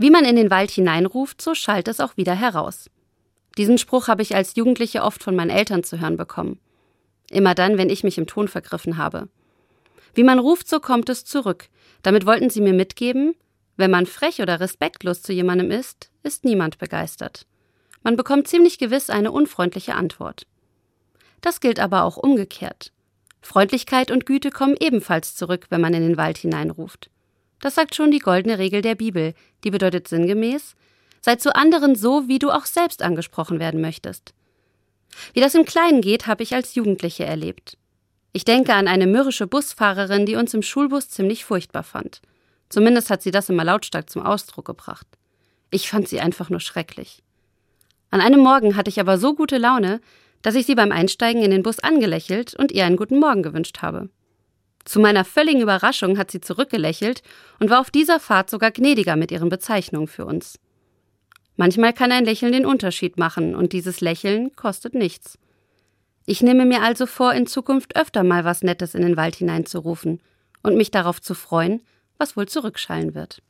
Wie man in den Wald hineinruft, so schallt es auch wieder heraus. Diesen Spruch habe ich als Jugendliche oft von meinen Eltern zu hören bekommen. Immer dann, wenn ich mich im Ton vergriffen habe. Wie man ruft, so kommt es zurück. Damit wollten sie mir mitgeben, wenn man frech oder respektlos zu jemandem ist, ist niemand begeistert. Man bekommt ziemlich gewiss eine unfreundliche Antwort. Das gilt aber auch umgekehrt. Freundlichkeit und Güte kommen ebenfalls zurück, wenn man in den Wald hineinruft. Das sagt schon die goldene Regel der Bibel, die bedeutet sinngemäß, sei zu anderen so, wie du auch selbst angesprochen werden möchtest. Wie das im Kleinen geht, habe ich als Jugendliche erlebt. Ich denke an eine mürrische Busfahrerin, die uns im Schulbus ziemlich furchtbar fand. Zumindest hat sie das immer lautstark zum Ausdruck gebracht. Ich fand sie einfach nur schrecklich. An einem Morgen hatte ich aber so gute Laune, dass ich sie beim Einsteigen in den Bus angelächelt und ihr einen guten Morgen gewünscht habe. Zu meiner völligen Überraschung hat sie zurückgelächelt und war auf dieser Fahrt sogar gnädiger mit ihren Bezeichnungen für uns. Manchmal kann ein Lächeln den Unterschied machen und dieses Lächeln kostet nichts. Ich nehme mir also vor, in Zukunft öfter mal was Nettes in den Wald hineinzurufen und mich darauf zu freuen, was wohl zurückschallen wird.